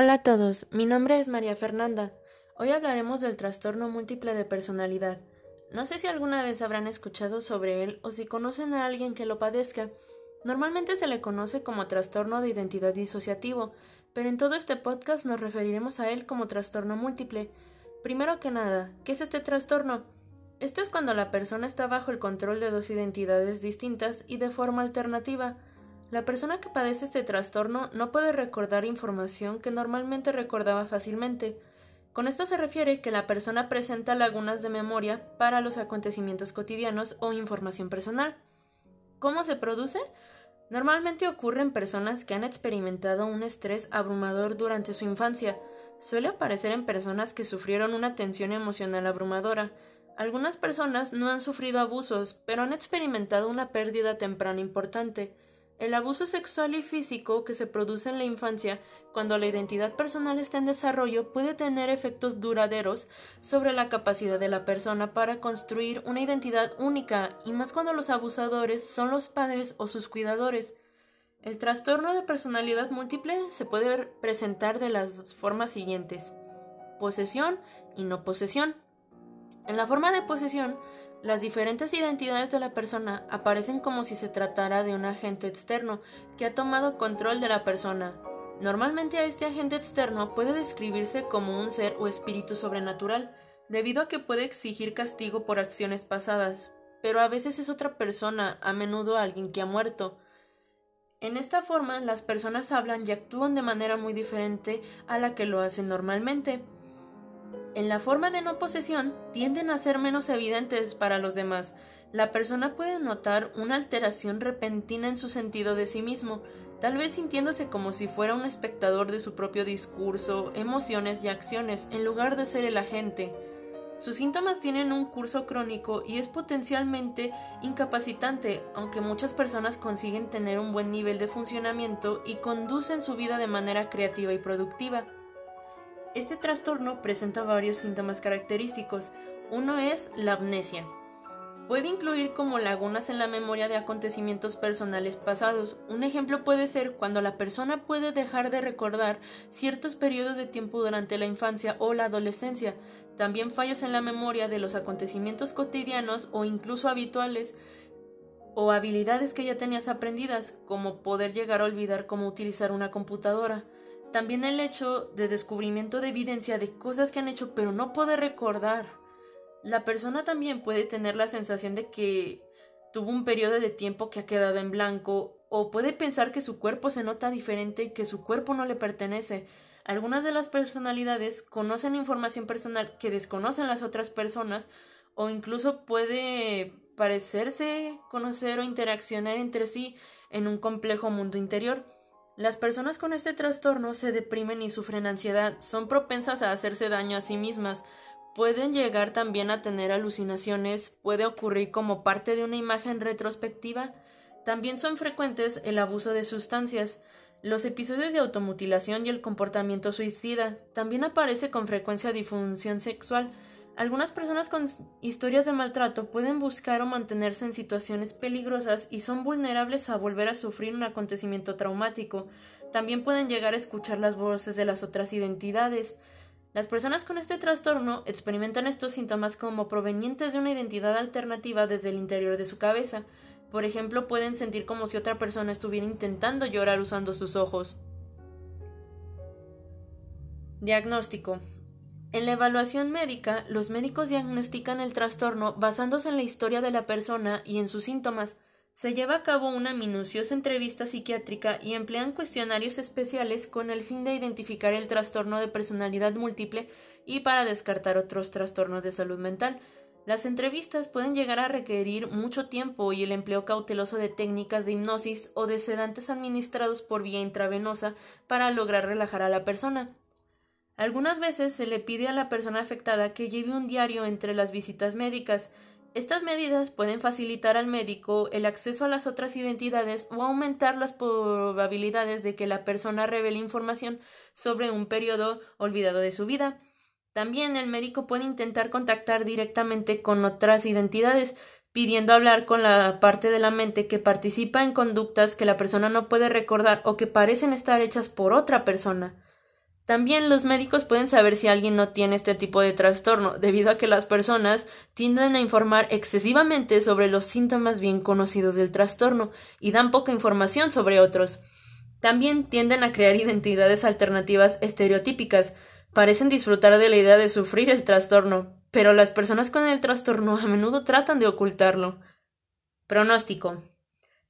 Hola a todos, mi nombre es María Fernanda. Hoy hablaremos del trastorno múltiple de personalidad. No sé si alguna vez habrán escuchado sobre él o si conocen a alguien que lo padezca. Normalmente se le conoce como trastorno de identidad disociativo, pero en todo este podcast nos referiremos a él como trastorno múltiple. Primero que nada, ¿qué es este trastorno? Esto es cuando la persona está bajo el control de dos identidades distintas y de forma alternativa. La persona que padece este trastorno no puede recordar información que normalmente recordaba fácilmente. Con esto se refiere que la persona presenta lagunas de memoria para los acontecimientos cotidianos o información personal. ¿Cómo se produce? Normalmente ocurre en personas que han experimentado un estrés abrumador durante su infancia. Suele aparecer en personas que sufrieron una tensión emocional abrumadora. Algunas personas no han sufrido abusos, pero han experimentado una pérdida temprana importante. El abuso sexual y físico que se produce en la infancia cuando la identidad personal está en desarrollo puede tener efectos duraderos sobre la capacidad de la persona para construir una identidad única y más cuando los abusadores son los padres o sus cuidadores. El trastorno de personalidad múltiple se puede presentar de las formas siguientes posesión y no posesión. En la forma de posesión, las diferentes identidades de la persona aparecen como si se tratara de un agente externo que ha tomado control de la persona. Normalmente a este agente externo puede describirse como un ser o espíritu sobrenatural, debido a que puede exigir castigo por acciones pasadas, pero a veces es otra persona, a menudo alguien que ha muerto. En esta forma, las personas hablan y actúan de manera muy diferente a la que lo hacen normalmente. En la forma de no posesión tienden a ser menos evidentes para los demás. La persona puede notar una alteración repentina en su sentido de sí mismo, tal vez sintiéndose como si fuera un espectador de su propio discurso, emociones y acciones, en lugar de ser el agente. Sus síntomas tienen un curso crónico y es potencialmente incapacitante, aunque muchas personas consiguen tener un buen nivel de funcionamiento y conducen su vida de manera creativa y productiva. Este trastorno presenta varios síntomas característicos. Uno es la amnesia. Puede incluir como lagunas en la memoria de acontecimientos personales pasados. Un ejemplo puede ser cuando la persona puede dejar de recordar ciertos periodos de tiempo durante la infancia o la adolescencia. También fallos en la memoria de los acontecimientos cotidianos o incluso habituales o habilidades que ya tenías aprendidas, como poder llegar a olvidar cómo utilizar una computadora. También el hecho de descubrimiento de evidencia de cosas que han hecho pero no poder recordar. La persona también puede tener la sensación de que tuvo un periodo de tiempo que ha quedado en blanco o puede pensar que su cuerpo se nota diferente y que su cuerpo no le pertenece. Algunas de las personalidades conocen información personal que desconocen las otras personas o incluso puede parecerse conocer o interaccionar entre sí en un complejo mundo interior. Las personas con este trastorno se deprimen y sufren ansiedad, son propensas a hacerse daño a sí mismas, pueden llegar también a tener alucinaciones, puede ocurrir como parte de una imagen retrospectiva, también son frecuentes el abuso de sustancias, los episodios de automutilación y el comportamiento suicida, también aparece con frecuencia disfunción sexual, algunas personas con historias de maltrato pueden buscar o mantenerse en situaciones peligrosas y son vulnerables a volver a sufrir un acontecimiento traumático. También pueden llegar a escuchar las voces de las otras identidades. Las personas con este trastorno experimentan estos síntomas como provenientes de una identidad alternativa desde el interior de su cabeza. Por ejemplo, pueden sentir como si otra persona estuviera intentando llorar usando sus ojos. Diagnóstico. En la evaluación médica, los médicos diagnostican el trastorno basándose en la historia de la persona y en sus síntomas. Se lleva a cabo una minuciosa entrevista psiquiátrica y emplean cuestionarios especiales con el fin de identificar el trastorno de personalidad múltiple y para descartar otros trastornos de salud mental. Las entrevistas pueden llegar a requerir mucho tiempo y el empleo cauteloso de técnicas de hipnosis o de sedantes administrados por vía intravenosa para lograr relajar a la persona. Algunas veces se le pide a la persona afectada que lleve un diario entre las visitas médicas. Estas medidas pueden facilitar al médico el acceso a las otras identidades o aumentar las probabilidades de que la persona revele información sobre un periodo olvidado de su vida. También el médico puede intentar contactar directamente con otras identidades, pidiendo hablar con la parte de la mente que participa en conductas que la persona no puede recordar o que parecen estar hechas por otra persona. También los médicos pueden saber si alguien no tiene este tipo de trastorno, debido a que las personas tienden a informar excesivamente sobre los síntomas bien conocidos del trastorno y dan poca información sobre otros. También tienden a crear identidades alternativas estereotípicas, parecen disfrutar de la idea de sufrir el trastorno, pero las personas con el trastorno a menudo tratan de ocultarlo. Pronóstico.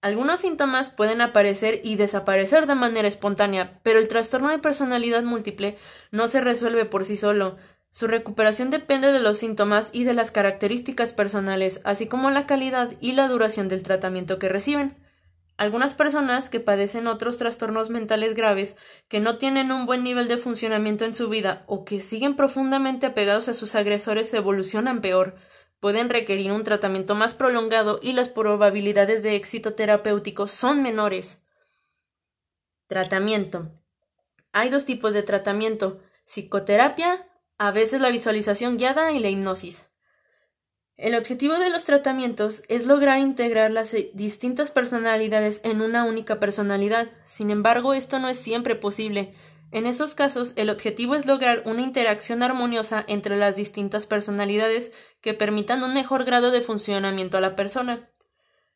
Algunos síntomas pueden aparecer y desaparecer de manera espontánea, pero el trastorno de personalidad múltiple no se resuelve por sí solo. Su recuperación depende de los síntomas y de las características personales, así como la calidad y la duración del tratamiento que reciben. Algunas personas que padecen otros trastornos mentales graves, que no tienen un buen nivel de funcionamiento en su vida o que siguen profundamente apegados a sus agresores evolucionan peor pueden requerir un tratamiento más prolongado y las probabilidades de éxito terapéutico son menores. Tratamiento. Hay dos tipos de tratamiento, psicoterapia, a veces la visualización guiada y la hipnosis. El objetivo de los tratamientos es lograr integrar las distintas personalidades en una única personalidad. Sin embargo, esto no es siempre posible, en esos casos, el objetivo es lograr una interacción armoniosa entre las distintas personalidades que permitan un mejor grado de funcionamiento a la persona.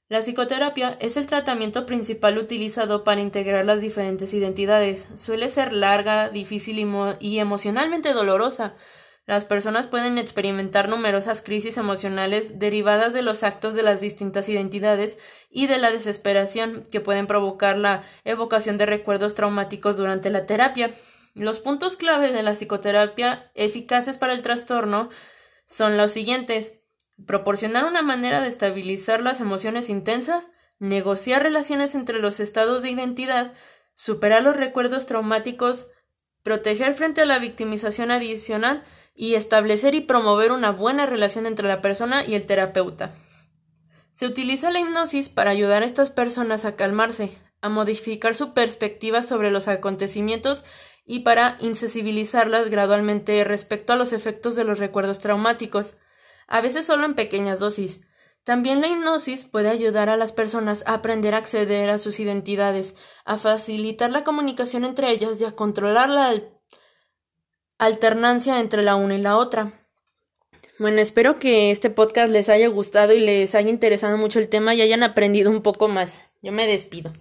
La psicoterapia es el tratamiento principal utilizado para integrar las diferentes identidades. Suele ser larga, difícil y, y emocionalmente dolorosa, las personas pueden experimentar numerosas crisis emocionales derivadas de los actos de las distintas identidades y de la desesperación que pueden provocar la evocación de recuerdos traumáticos durante la terapia. Los puntos clave de la psicoterapia eficaces para el trastorno son los siguientes proporcionar una manera de estabilizar las emociones intensas, negociar relaciones entre los estados de identidad, superar los recuerdos traumáticos, proteger frente a la victimización adicional y establecer y promover una buena relación entre la persona y el terapeuta. Se utiliza la hipnosis para ayudar a estas personas a calmarse, a modificar su perspectiva sobre los acontecimientos y para insensibilizarlas gradualmente respecto a los efectos de los recuerdos traumáticos, a veces solo en pequeñas dosis. También la hipnosis puede ayudar a las personas a aprender a acceder a sus identidades, a facilitar la comunicación entre ellas y a controlar la alternancia entre la una y la otra. Bueno, espero que este podcast les haya gustado y les haya interesado mucho el tema y hayan aprendido un poco más. Yo me despido.